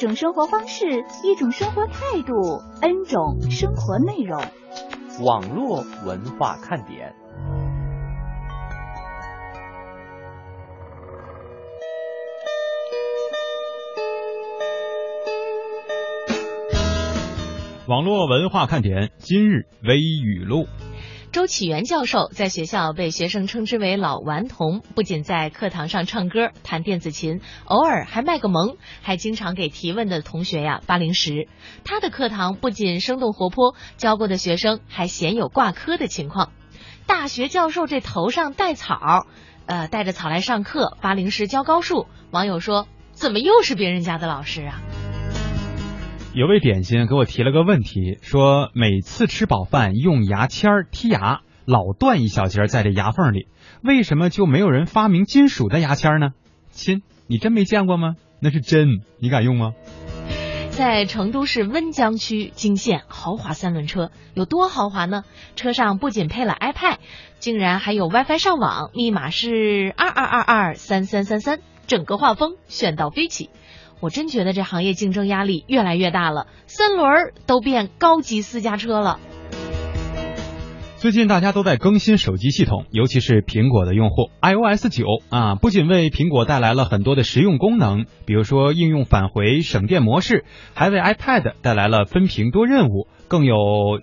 一种生活方式，一种生活态度，N 种生活内容。网络文化看点。网络文化看点今日微语录。周启源教授在学校被学生称之为“老顽童”，不仅在课堂上唱歌、弹电子琴，偶尔还卖个萌，还经常给提问的同学呀发零食。他的课堂不仅生动活泼，教过的学生还鲜有挂科的情况。大学教授这头上带草，呃，带着草来上课，发零食教高数。网友说：“怎么又是别人家的老师啊？”有位点心给我提了个问题，说每次吃饱饭用牙签儿剔牙，老断一小节在这牙缝里，为什么就没有人发明金属的牙签呢？亲，你真没见过吗？那是真，你敢用吗？在成都市温江区惊现豪华三轮车，有多豪华呢？车上不仅配了 iPad，竟然还有 WiFi 上网，密码是二二二二三三三三，整个画风炫到飞起。我真觉得这行业竞争压力越来越大了，三轮儿都变高级私家车了。最近大家都在更新手机系统，尤其是苹果的用户，iOS 九啊，不仅为苹果带来了很多的实用功能，比如说应用返回、省电模式，还为 iPad 带来了分屏多任务、更有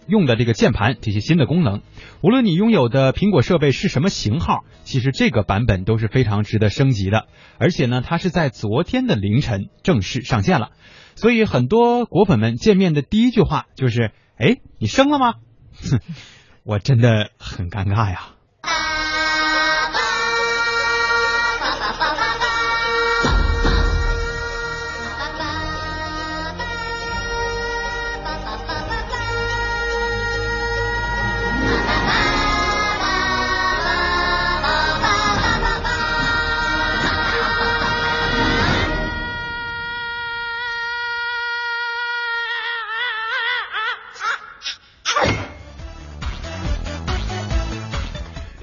用的这个键盘这些新的功能。无论你拥有的苹果设备是什么型号，其实这个版本都是非常值得升级的。而且呢，它是在昨天的凌晨正式上线了，所以很多果粉们见面的第一句话就是：“哎，你升了吗？”哼 我真的很尴尬呀。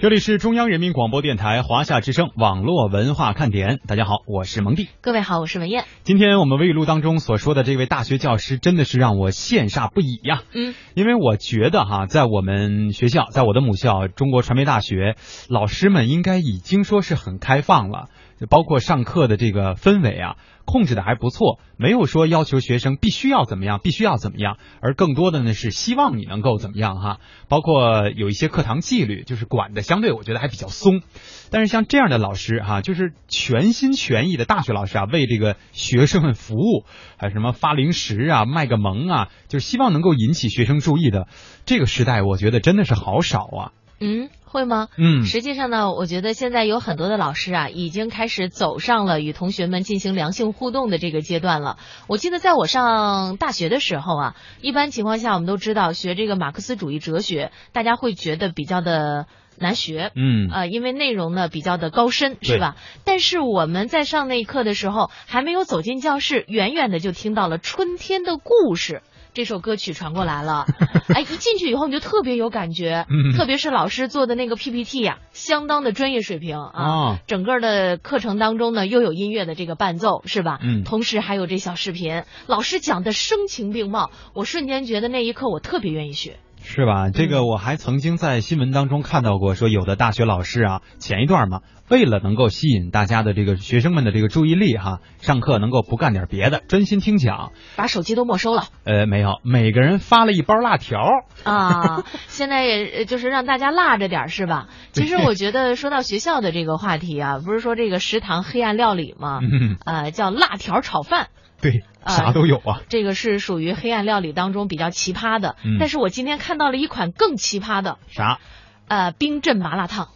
这里是中央人民广播电台华夏之声网络文化看点，大家好，我是蒙蒂。各位好，我是文艳。今天我们微语录当中所说的这位大学教师，真的是让我羡煞不已呀。嗯，因为我觉得哈，在我们学校，在我的母校中国传媒大学，老师们应该已经说是很开放了。包括上课的这个氛围啊，控制的还不错，没有说要求学生必须要怎么样，必须要怎么样，而更多的呢是希望你能够怎么样哈。包括有一些课堂纪律，就是管的相对我觉得还比较松。但是像这样的老师哈，就是全心全意的大学老师啊，为这个学生们服务，还有什么发零食啊、卖个萌啊，就是希望能够引起学生注意的这个时代，我觉得真的是好少啊。嗯，会吗？嗯，实际上呢，我觉得现在有很多的老师啊，已经开始走上了与同学们进行良性互动的这个阶段了。我记得在我上大学的时候啊，一般情况下我们都知道学这个马克思主义哲学，大家会觉得比较的难学，嗯，呃，因为内容呢比较的高深，是吧？但是我们在上那一课的时候，还没有走进教室，远远的就听到了春天的故事。这首歌曲传过来了，哎，一进去以后你就特别有感觉，嗯特别是老师做的那个 PPT 呀、相当的专业水平啊。哦整个的课程当中呢，又有音乐的这个伴奏，是吧？嗯同时还有这小视频，老师讲的声情并茂，我瞬间觉得那一刻我特别愿意学。是吧？这个我还曾经在新闻当中看到过，说有的大学老师啊，前一段嘛，为了能够吸引大家的这个学生们的这个注意力哈，上课能够不干点别的，专心听讲。把手机都没收了呃，没有，每个人发了一包辣条。啊！现在也呃就是让大家辣着点是吧？其实我觉得说到学校的这个话题啊，不是说这个食堂黑暗料理吗？嗯，呃，叫辣条炒饭。对，呃啥都有啊。这个是属于黑暗料理当中比较奇葩的，嗯但是我今天看到了一款更奇葩的，啥？呃，冰镇麻辣烫。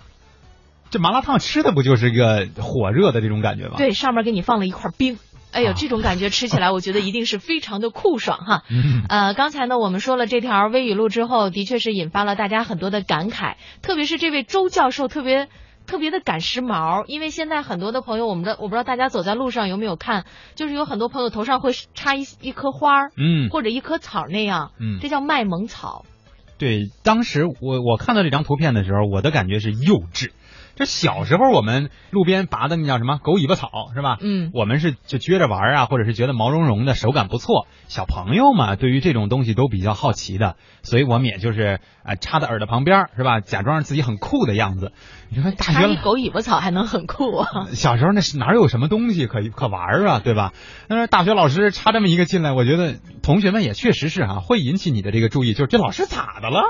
这麻辣烫吃的不就是一个火热的这种感觉吗？，对，上面给你放了一块冰，哎呦，这种感觉吃起来，我觉得一定是非常的酷爽哈。嗯呃，刚才呢，我们说了这条微语录之后，的确是引发了大家很多的感慨，特别是这位周教授特别。特别的赶时髦，因为现在很多的朋友，我们的我不知道大家走在路上有没有看，就是有很多朋友头上会插一一颗花儿，嗯或者一棵草那样，嗯，这叫卖萌草。对，当时我我看到这张图片的时候，我的感觉是幼稚。这小时候我们路边拔的那叫什么狗尾巴草是吧？嗯我们是就撅着玩啊，或者是觉得毛茸茸的，手感不错。小朋友嘛，对于这种东西都比较好奇的，所以我们也就是啊、呃插在耳朵旁边是吧，假装自己很酷的样子。你说大插一学狗尾巴草还能很酷啊？小时候那是哪有什么东西可可玩啊，对吧？但是大学老师插这么一个进来，我觉得同学们也确实是啊，会引起你的这个注意，就是这老师咋的了？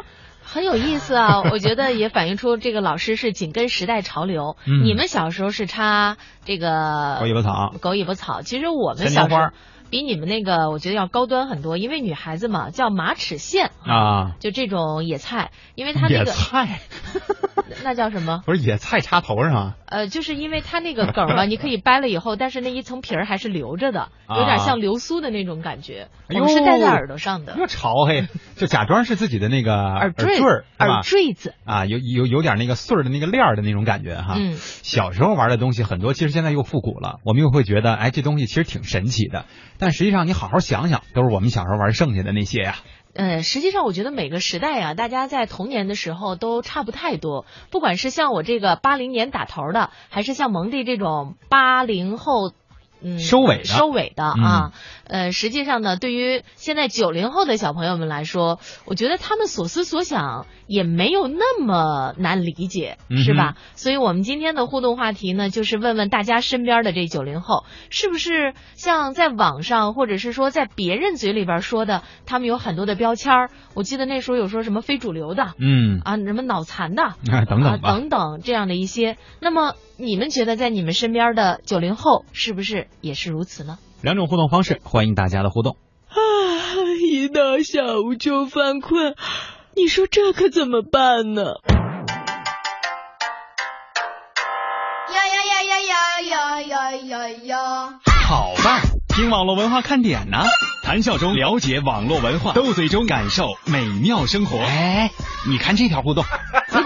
很有意思啊，我觉得也反映出这个老师是紧跟时代潮流。嗯。你们小时候是插这个狗尾巴草。狗尾巴草，其实我们小时候比你们那个我觉得要高端很多，因为女孩子嘛叫马齿苋，啊，就这种野菜，因为它那野个菜。那叫什么？不是野菜插头上啊。呃，就是因为它那个梗嘛，你可以掰了以后，但是那一层皮儿还是留着的，有点像流苏的那种感觉。啊哎呦我们是戴在耳朵上的多潮嘿，就假装是自己的那个耳坠耳坠子。啊，有有有点那个穗儿的那个链儿的那种感觉哈。嗯，小时候玩的东西很多，其实现在又复古了，我们又会觉得，哎，这东西其实挺神奇的。但实际上，你好好想想，都是我们小时候玩剩下的那些呀。嗯，实际上我觉得每个时代啊，大家在童年的时候都差不太多。不管是像我这个八零年打头的，还是像蒙蒂这种八零后。嗯，收尾的收尾的啊，呃，实际上呢，对于现在九零后的小朋友们来说，我觉得他们所思所想也没有那么难理解，嗯是吧？所以我们今天的互动话题呢，就是问问大家身边的这九零后，是不是像在网上或者是说在别人嘴里边说的，他们有很多的标签儿。我记得那时候有说什么非主流的嗯，啊，什么脑残的。啊，等等。啊、等等这样的一些，那么你们觉得在你们身边的九零后是不是也是如此呢？两种互动方式，欢迎大家的互动。啊，一到下午就犯困，你说这可怎么办呢？呀呀呀呀呀呀呀呀呀！好吧，听网络文化看点呢，谈笑中了解网络文化，斗嘴中感受美妙生活。哎，你看这条互动。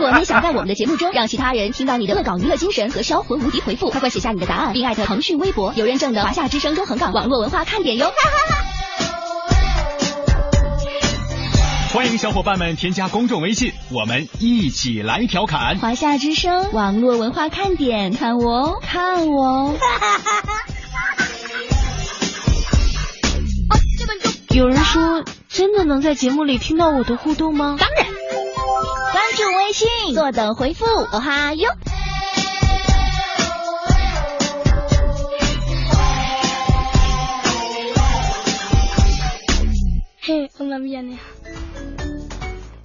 果你想在我们的节目中让其他人听到你的恶搞娱乐精神和销魂无敌回复，快快写下你的答案，并艾特腾讯微博有认证的华夏之声中横岗网络文化看点哟。哈哈哈欢迎小伙伴们添加公众微信，我们一起来调侃。华夏之声网络文化看点，看我哦，看我哦。有人说，真的能在节目里听到我的互动吗？当然，关注微信，坐等回复，哦哈哟。嘿，我那边呢？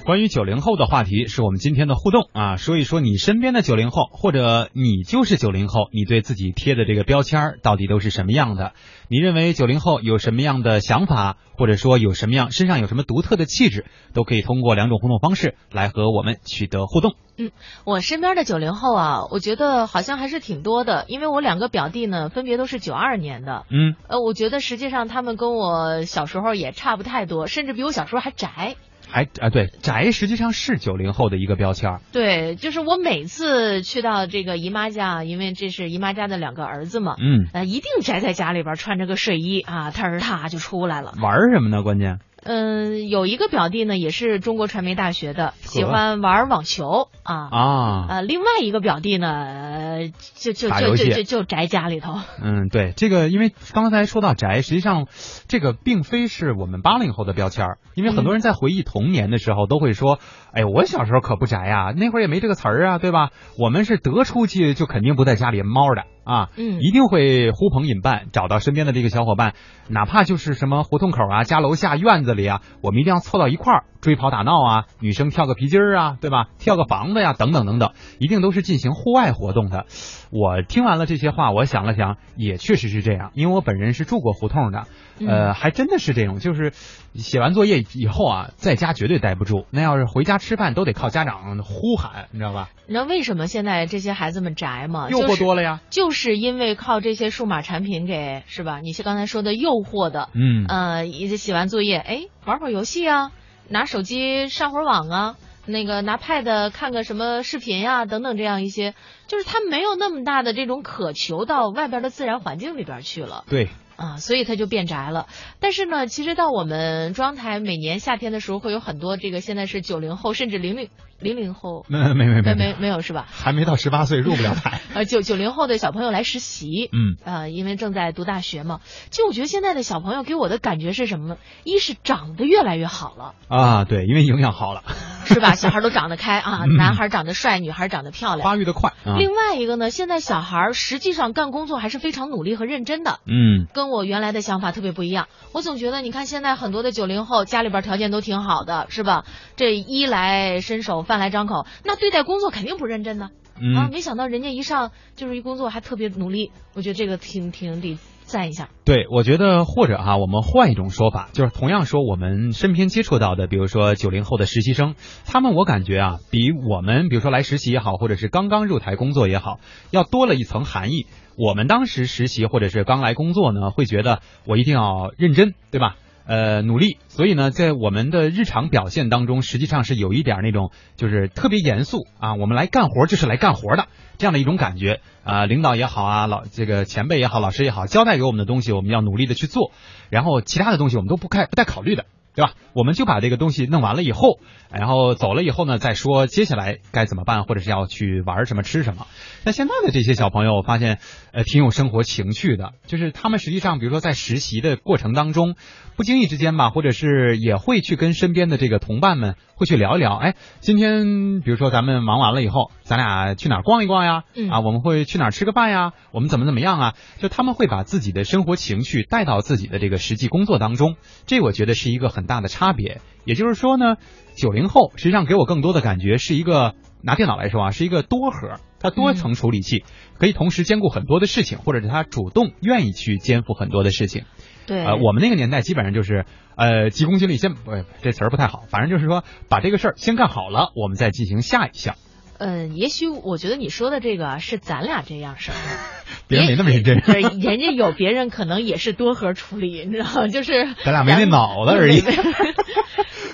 关于九零后的话题是我们今天的互动啊，说一说你身边的九零后，或者你就是九零后，你对自己贴的这个标签到底都是什么样的？你认为九零后有什么样的想法，或者说有什么样身上有什么独特的气质，都可以通过两种互动方式来和我们取得互动。嗯我身边的九零后啊，我觉得好像还是挺多的，因为我两个表弟呢，分别都是九二年的。嗯，呃，我觉得实际上他们跟我小时候也差不太多，甚至比我小时候还宅。还啊对，宅实际上是九零后的一个标签儿。对，就是我每次去到这个姨妈家，因为这是姨妈家的两个儿子嘛，嗯，呃，一定宅在家里边，穿着个睡衣啊，他儿他就出来了。玩儿什么呢？关键嗯，有一个表弟呢，也是中国传媒大学的，喜欢玩网球啊。啊，啊，另外一个表弟呢，呃就就就就就就宅家里头。嗯，对，这个因为刚才说到宅，实际上这个并非是我们八零后的标签儿，因为很多人在回忆童年的时候都会说，哎，我小时候可不宅呀、那会儿也没这个词儿啊，对吧？我们是得出去就肯定不在家里猫的啊，嗯。一定会呼朋引伴，找到身边的这个小伙伴，哪怕就是什么胡同口啊、家楼下院子里啊，我们一定要凑到一块儿，追跑打闹啊，女生跳个皮筋儿啊，对吧？跳个房子呀，等等等等，一定都是进行户外活动的。我听完了这些话，我想了想，也确实是这样，因为我本人是住过胡同的，呃，还真的是这种，就是写完作业以后啊，在家绝对待不住，那要是回家吃饭都得靠家长呼喊，你知道吧？你知道为什么现在这些孩子们宅吗？诱惑多了呀，就是因为靠这些数码产品给是吧？你是刚才说的诱惑的，嗯，呃，一写完作业，哎，玩会儿游戏啊，拿手机上会儿网啊。那个拿 Pad 看个什么视频呀，等等这样一些，就是他没有那么大的这种渴求到外边的自然环境里边去了。对。啊，所以他就变宅了。但是呢，其实到我们中央台每年夏天的时候，会有很多这个现在是九零后甚至零零零零后，没没没没没没有是吧？还没到十八岁入不了 台。呃，九九零后的小朋友来实习，嗯，呃，因为正在读大学嘛。其实我觉得现在的小朋友给我的感觉是什么呢？一是长得越来越好了啊，对，因为营养好了，是吧？小孩都长得开啊，男孩长得帅，女孩长得漂亮，发育的快。另外一个呢，现在小孩实际上干工作还是非常努力和认真的，嗯，跟我原来的想法。特别不一样，我总觉得你看现在很多的九零后家里边条件都挺好的，是吧？这衣来伸手，饭来张口，那对待工作肯定不认真呢。啊，没想到人家一上就是一工作还特别努力，我觉得这个挺挺得赞一下。对，我觉得或者哈，我们换一种说法，就是同样说我们身边接触到的，比如说九零后的实习生，他们我感觉啊，比我们比如说来实习也好，或者是刚刚入台工作也好，要多了一层含义。我们当时实习或者是刚来工作呢，会觉得我一定要认真，对吧？呃，努力。所以呢，在我们的日常表现当中，实际上是有一点那种就是特别严肃啊，我们来干活就是来干活的这样的一种感觉啊。领导也好啊，老这个前辈也好，老师也好，交代给我们的东西，我们要努力的去做，然后其他的东西我们都不开不带考虑的。对吧？我们就把这个东西弄完了以后，然后走了以后呢，再说接下来该怎么办，或者是要去玩什么、吃什么。那现在的这些小朋友，我发现呃挺有生活情趣的，就是他们实际上，比如说在实习的过程当中，不经意之间吧，或者是也会去跟身边的这个同伴们会去聊一聊。哎，今天比如说咱们忙完了以后，咱俩去哪儿逛一逛呀？啊，我们会去哪儿吃个饭呀？我们怎么怎么样啊？就他们会把自己的生活情趣带到自己的这个实际工作当中，这我觉得是一个很。大的差别，也就是说呢，九零后实际上给我更多的感觉是一个拿电脑来说啊，是一个多核，它多层处理器，可以同时兼顾很多的事情，或者是他主动愿意去肩负很多的事情。对，呃，我们那个年代基本上就是呃急功近利，先不这词儿不太好，反正就是说把这个事儿先干好了，我们再进行下一项。嗯，也许我觉得你说的这个是咱俩这样式儿，别人没那么认真。人家有别人可能也是多核处理，你知道吗？就是咱俩没那脑子而已。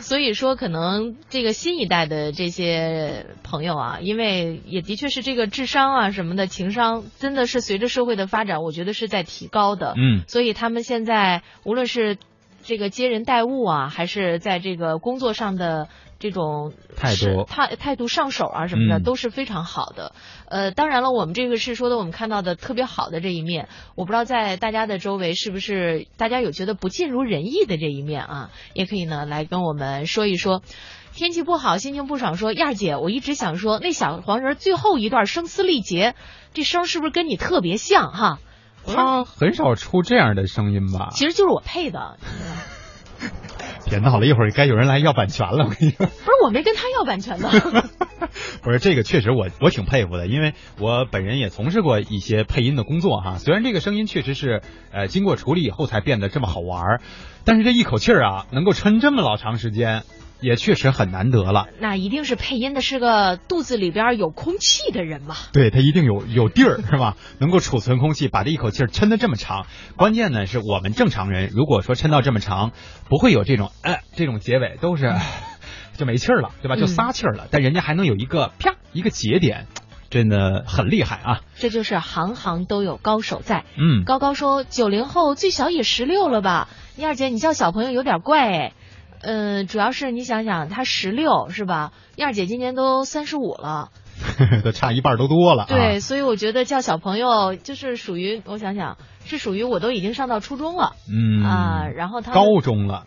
所以说，可能这个新一代的这些朋友啊，因为也的确是这个智商啊什么的情商，真的是随着社会的发展，我觉得是在提高的。嗯，所以他们现在无论是这个接人待物啊，还是在这个工作上的。这种态度态态度上手啊什么的都是非常好的。呃，当然了，我们这个是说的我们看到的特别好的这一面。我不知道在大家的周围是不是大家有觉得不尽如人意的这一面啊？也可以呢来跟我们说一说。天气不好，心情不爽，说燕儿姐，我一直想说那小黄人最后一段声嘶力竭，这声是不是跟你特别像哈？他很少出这样的声音吧？其实就是我配的。别闹 了，一会儿该有人来要版权了。我跟你说，不是我没跟他要版权的。不是这个，确实我我挺佩服的，因为我本人也从事过一些配音的工作哈。虽然这个声音确实是呃经过处理以后才变得这么好玩，但是这一口气儿啊，能够撑这么老长时间。也确实很难得了。那一定是配音的是个肚子里边有空气的人嘛？对他一定有有地儿是吧？能够储存空气，把这一口气抻得这么长。关键呢是我们正常人，如果说抻到这么长，不会有这种呃这种结尾，都是 就没气儿了，对吧？就撒气儿了。但人家还能有一个啪一个节点，真的很厉害啊！这就是行行都有高手在。嗯，高高说九零后最小也十六了吧？燕儿姐，你叫小朋友有点怪哎。嗯，主要是你想想，他十六是吧？燕儿姐今年都三十五了，都差一半都多了。对，所以我觉得叫小朋友就是属于，我想想，是属于我都已经上到初中了，嗯啊，然后他高中了，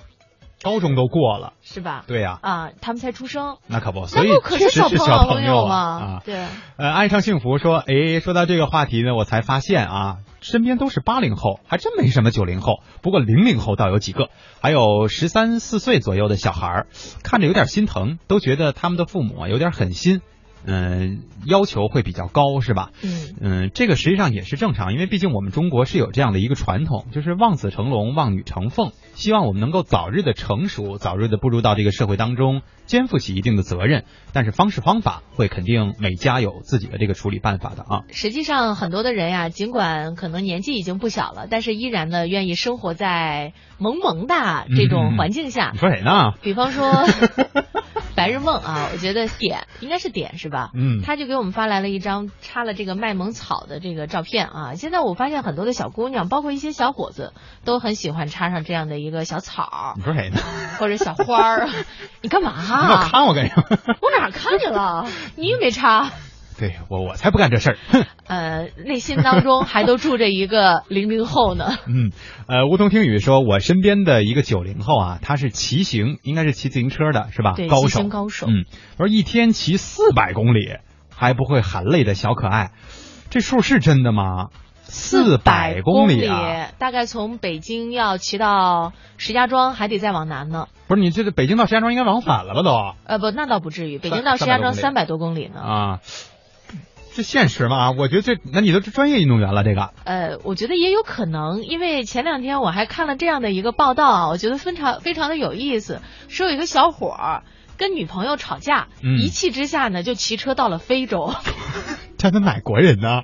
高中都过了，是吧？对呀，啊，他们才出生，那可不，所以可是小朋友嘛啊，对。呃，爱上幸福说，哎，说到这个话题呢，我才发现啊。身边都是八零后，还真没什么九零后。不过零零后倒有几个，还有十三四岁左右的小孩儿，看着有点心疼，都觉得他们的父母有点狠心。嗯，要求会比较高，是吧？嗯嗯，这个实际上也是正常，因为毕竟我们中国是有这样的一个传统，就是望子成龙、望女成凤，希望我们能够早日的成熟，早日的步入到这个社会当中，肩负起一定的责任。但是方式方法会肯定每家有自己的这个处理办法的啊。实际上，很多的人呀，尽管可能年纪已经不小了，但是依然呢，愿意生活在萌萌的这种环境下。你说谁呢？比方说 白日梦啊，我觉得点应该是点是吧？嗯他就给我们发来了一张插了这个卖萌草的这个照片啊。现在我发现很多的小姑娘，包括一些小伙子，都很喜欢插上这样的一个小草你说谁呢？或者小花儿。你干嘛、你？看我干什么？我哪儿看见了？你也没插。对我我才不干这事儿。呃，内心当中还都住着一个 零零后呢。嗯，呃，梧桐听雨说，我身边的一个九零后啊，他是骑行，应该是骑自行车的，是吧？对，高手，高手。嗯，我说一天骑四百公里还不会喊累的小可爱，这数是真的吗？四百公里啊！大概从北京要骑到石家庄，还得再往南呢。不是你这个北京到石家庄应该往返了吧都？呃，不，那倒不至于。北京到石家庄三百多公里呢。啊，这现实吗？我觉得这，那你都是专业运动员了，这个。呃，我觉得也有可能，因为前两天我还看了这样的一个报道啊，我觉得非常非常的有意思，说有一个小伙儿跟女朋友吵架，嗯一气之下呢就骑车到了非洲。他的哪国人呢？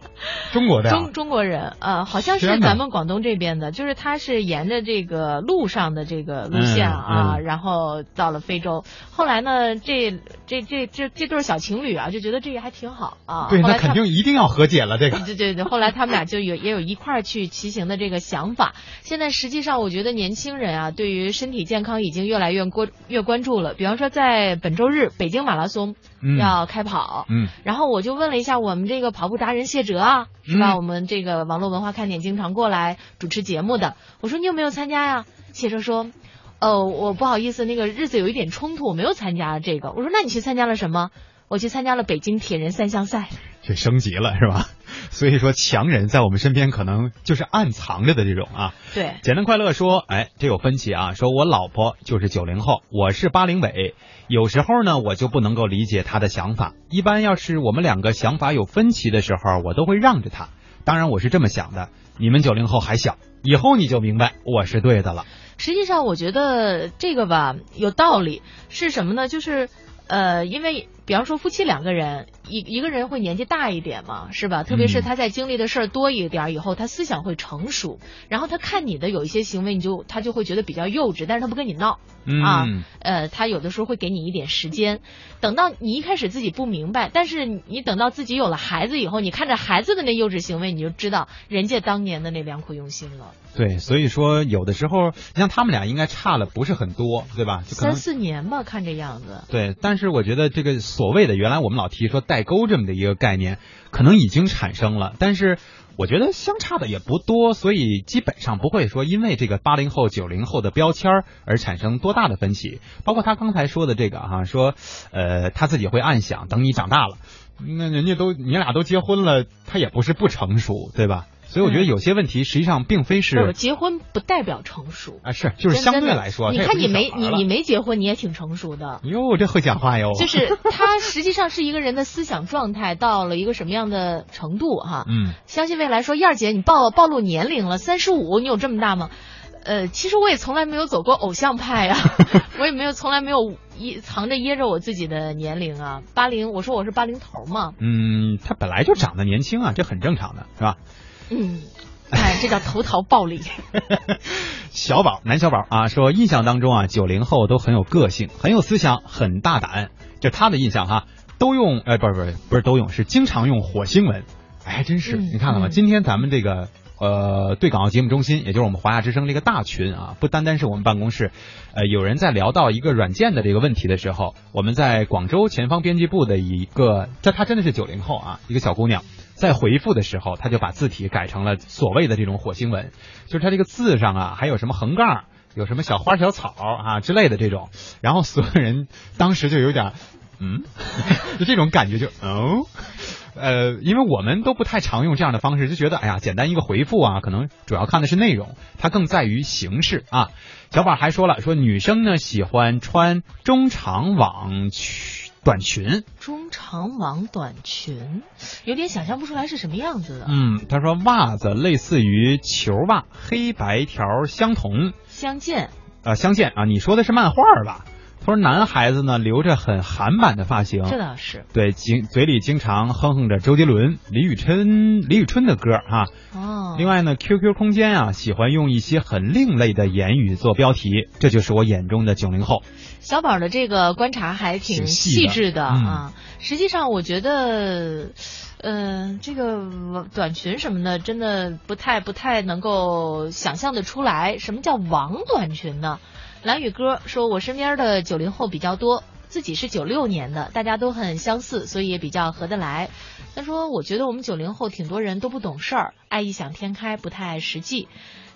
中国的呀、中中国人，呃，好像是咱们广东这边的，就是他是沿着这个路上的这个路线嗯啊，嗯然后到了非洲。后来呢，这这这这这对小情侣啊，就觉得这个还挺好啊。对，那肯定一定要和解了，这个。对对对，后来他们俩就有也有一块儿去骑行的这个想法。现在实际上，我觉得年轻人啊，对于身体健康已经越来越关越关注了。比方说，在本周日北京马拉松嗯要开跑，嗯然后我就问了一下我们这个跑步达人谢哲啊，是吧？嗯我们这个网络文化看点经常过来主持节目的，我说你有没有参加呀？谢哲说。呃，我不好意思，那个日子有一点冲突，我没有参加这个。我说，那你去参加了什么？我去参加了北京铁人三项赛。这升级了是吧？所以说强人在我们身边可能就是暗藏着的这种啊。对，简单快乐说，哎，这有分歧啊。说我老婆就是九零后，我是八零尾，有时候呢我就不能够理解她的想法。一般要是我们两个想法有分歧的时候，我都会让着她。当然我是这么想的，你们九零后还小，以后你就明白我是对的了。实际上，我觉得这个吧有道理，是什么呢？就是呃，因为比方说夫妻两个人，一一个人会年纪大一点嘛，是吧？特别是他在经历的事儿多一点儿以后，他思想会成熟，然后他看你的有一些行为，你就他就会觉得比较幼稚，但是他不跟你闹。嗯啊，呃，他有的时候会给你一点时间，等到你一开始自己不明白，但是你你等到自己有了孩子以后，你看着孩子的那幼稚行为，你就知道人家当年的那良苦用心了。对，所以说有的时候，你像他们俩应该差了不是很多，对吧？就可能三四年吧，看这样子。对，但是我觉得这个所谓的原来我们老提说沟这么的一个概念，可能已经产生了，但是我觉得相差的也不多，所以基本上不会说因为这个八零后、九零后的标签而产生多大的分歧。包括他刚才说的这个哈、说呃他自己会暗想，等你长大了，那人家都你俩都结婚了，他也不是不成熟，对吧？所以我觉得嗯有些问题实际上并非是是结婚不代表成熟，啊，是就是相对来说，你看你没你你没结婚，你也挺成熟的。哟，这会讲话哟，就是他实际上是一个人的思想状态到了一个什么样的程度哈？嗯。相信未来说燕儿姐你暴暴露年龄了，三十五，你有这么大吗？呃，其实我也从来没有走过偶像派啊，我也没有从来没有掖藏着掖着我自己的年龄啊。八零，我说我是八零头嘛，嗯，他本来就长得年轻啊，这很正常的，是吧？嗯，哎，这叫投桃报李。小宝，男小宝啊，说印象当中啊，九零后都很有个性，很有思想，很大胆。就他的印象哈，都用，呃，不是不是不是都用，是经常用火星文。哎，真是，嗯你看看吧，嗯今天咱们这个。呃，对港澳节目中心，也就是我们华夏之声这个大群啊，不单单是我们办公室，呃，有人在聊到一个软件的这个问题的时候，我们在广州前方编辑部的一个，这她真的是九零后啊，一个小姑娘，在回复的时候，他就把字体改成了所谓的这种火星文，就是他这个字上啊，还有什么横杠，有什么小花小草啊之类的这种，然后所有人当时就有点，嗯，就这种感觉就，哦，呃，因为我们都不太常用这样的方式，就觉得哎呀，简单一个回复啊，可能主要看的是内容，它更在于形式啊。小宝还说了，说女生呢喜欢穿中长网裙短裙，中长网短裙，有点想象不出来是什么样子的。嗯，他说袜子类似于球袜，黑白条相同，相间。呃，相见啊，你说的是漫画吧？他说男孩子呢留着很韩版的发型，这倒是。对，经嘴里经常哼哼着周杰伦、李宇春、李宇春的歌哈。哦。另外呢，QQ 空间啊，喜欢用一些很另类的言语做标题，这就是我眼中的九零后。小宝的这个观察还挺细致的啊。实际上，我觉得，呃，这个短裙什么的，真的不太不太能够想象的出来，什么叫网短裙呢？蓝宇哥说：“我身边的九零后比较多，自己是九六年的，大家都很相似，所以也比较合得来。他说，我觉得我们九零后挺多人都不懂事儿，爱异想天开，不太实际。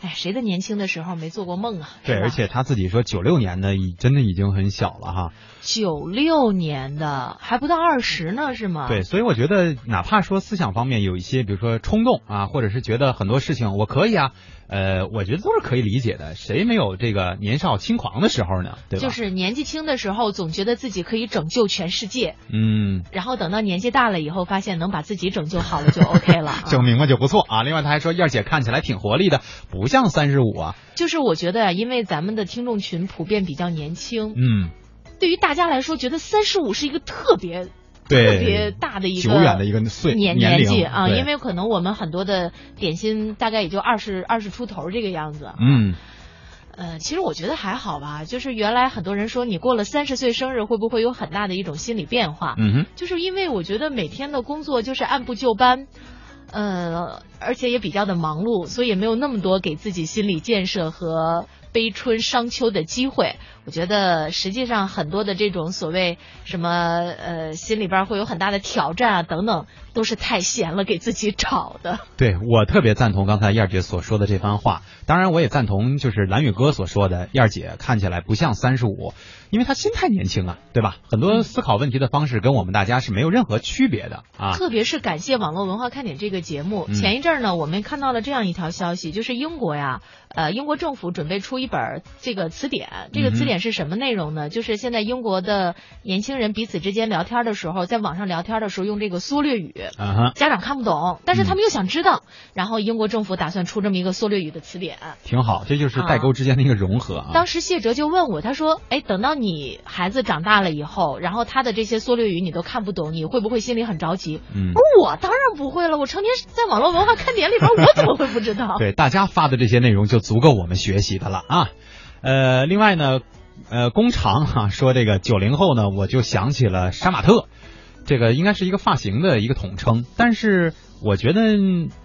哎，谁的年轻的时候没做过梦啊？对，而且他自己说九六年的，已真的已经很小了哈。九六年的还不到二十呢，是吗？对，所以我觉得，哪怕说思想方面有一些，比如说冲动啊，或者是觉得很多事情我可以啊。”呃，我觉得都是可以理解的，谁没有这个年少轻狂的时候呢？对吧？就是年纪轻的时候，总觉得自己可以拯救全世界。嗯。然后等到年纪大了以后，发现能把自己拯救好了就 OK 了。整明白就不错啊。另外他还说，燕姐看起来挺活力的，不像三十五啊。就是我觉得呀，因为咱们的听众群普遍比较年轻。嗯。对于大家来说，觉得三十五是一个特别。特别大的一个久远的一个岁年年纪啊，因为可能我们很多的点心大概也就二十二十出头这个样子。嗯，呃，其实我觉得还好吧，就是原来很多人说你过了三十岁生日会不会有很大的一种心理变化？嗯哼，就是因为我觉得每天的工作就是按部就班，呃，而且也比较的忙碌，所以也没有那么多给自己心理建设和悲春伤秋的机会。我觉得实际上很多的这种所谓什么呃心里边会有很大的挑战啊等等，都是太闲了给自己找的。对我特别赞同刚才燕儿姐所说的这番话，当然我也赞同就是蓝宇哥所说的，燕儿姐看起来不像三十五，因为她心态年轻啊，对吧？很多思考问题的方式跟我们大家是没有任何区别的啊。特别是感谢网络文化看点这个节目，前一阵呢我们看到了这样一条消息，就是英国呀，呃英国政府准备出一本这个词典，这个词典。是什么内容呢？就是现在英国的年轻人彼此之间聊天的时候，在网上聊天的时候用这个缩略语，家长看不懂，但是他们又想知道，然后英国政府打算出这么一个缩略语的词典，挺好，这就是代沟之间的一个融合啊。当时谢哲就问我，他说：“哎，等到你孩子长大了以后，然后他的这些缩略语你都看不懂，你会不会心里很着急？”嗯，我当然不会了，我成天在网络文化看点里边，我怎么会不知道？对，大家发的这些内容就足够我们学习的了啊。呃，另外呢。呃，工厂哈说这个九零后呢，我就想起了杀马特，这个应该是一个发型的一个统称，但是我觉得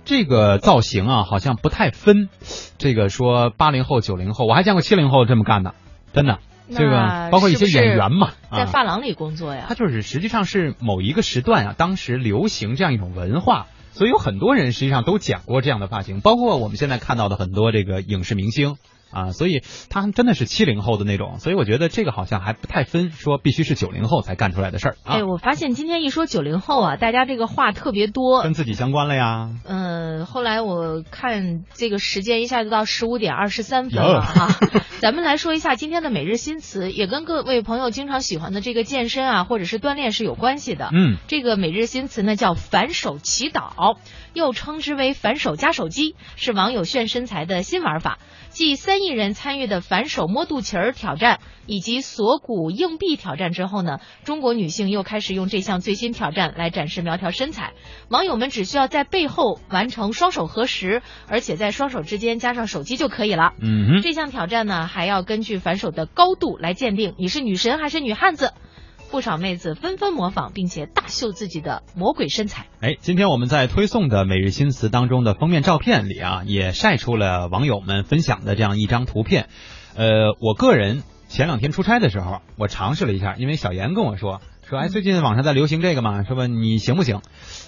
这个造型啊，好像不太分。这个说八零后、九零后，我还见过七零后这么干的，真的。这个包括一些演员嘛，在发廊里工作呀。他就是实际上是某一个时段啊，当时流行这样一种文化，所以有很多人实际上都剪过这样的发型，包括我们现在看到的很多这个影视明星。啊，所以他真的是七零后的那种，所以我觉得这个好像还不太分，说必须是九零后才干出来的事儿。哎，我发现今天一说九零后啊，大家这个话特别多，跟自己相关了呀。嗯，后来我看这个时间一下就到十五点二十三分了哈，咱们来说一下今天的每日新词，也跟各位朋友经常喜欢的这个健身啊或者是锻炼是有关系的。嗯，这个每日新词呢叫反手祈祷，又称之为反手加手机，是网友炫身材的新玩法。继三亿人参与的反手摸肚脐儿挑战以及锁骨硬币挑战之后呢，中国女性又开始用这项最新挑战来展示苗条身材。网友们只需要在背后完成双手合十，而且在双手之间加上手机就可以了。嗯，这项挑战呢，还要根据反手的高度来鉴定你是女神还是女汉子。不少妹子纷纷模仿，并且大秀自己的魔鬼身材。哎，今天我们在推送的每日新词当中的封面照片里啊，也晒出了网友们分享的这样一张图片。呃，我个人前两天出差的时候，我尝试了一下，因为小严跟我说。说哎，最近网上在流行这个嘛，说吧你行不行？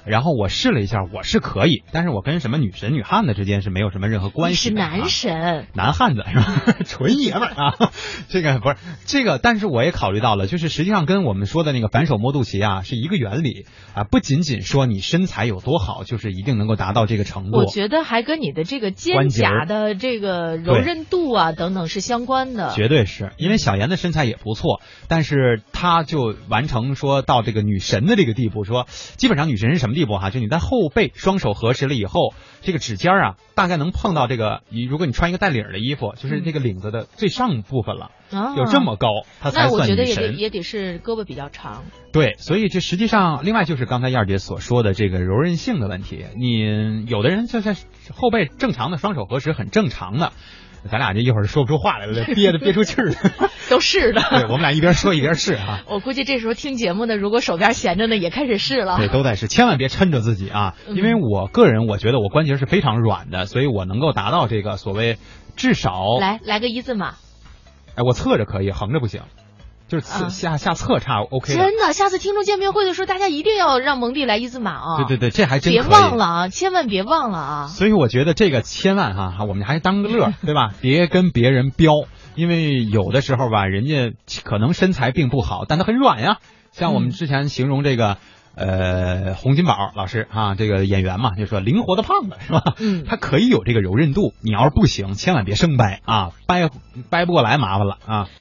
然后我试了一下，我是可以，但是我跟什么女神女汉子之间是没有什么任何关系。是男神，男汉子是吧？纯爷们儿啊，这个不是这个，但是我也考虑到了，就是实际上跟我们说的那个反手摸肚脐啊是一个原理啊，不仅仅说你身材有多好，就是一定能够达到这个程度。我觉得还跟你的这个肩胛的这个柔韧度啊等等是相关的。绝对是因为小严的身材也不错，但是他就完成说到这个女神的这个地步，说基本上女神是什么地步哈？就你在后背双手合十了以后，这个指尖啊大概能碰到这个，你如果你穿一个带领的衣服，就是这个领子的最上部分了，啊、有这么高，她才那我算女觉得也得神。也得是胳膊比较长。对，所以这实际上，另外就是刚才燕儿姐所说的这个柔韧性的问题。你有的人就在后背正常的双手合十很正常的，咱俩这一会儿说不出话来了，憋的憋出气儿了。都是的。对，我们俩一边说一边试啊。我估计这时候听节目的，如果手边闲着呢，也开始试了。对，都在试，千万别抻着自己啊！嗯因为我个人我觉得我关节是非常软的，所以我能够达到这个所谓至少，来来个一字马，哎，我侧着可以，横着不行，就是侧、啊下下侧差 OK。真的，下次听众见面会的时候，大家一定要让蒙蒂来一字马啊！对对对，这还真别忘了啊，千万别忘了啊！所以我觉得这个千万哈，我们还当个乐，对吧？别跟别人飙，因为有的时候吧，人家可能身材并不好，但他很软呀。像我们之前形容这个。呃，洪金宝老师啊，这个演员嘛，就说灵活的胖子是吧？嗯，他可以有这个柔韧度。你要是不行，千万别生掰啊，掰掰不过来麻烦了啊。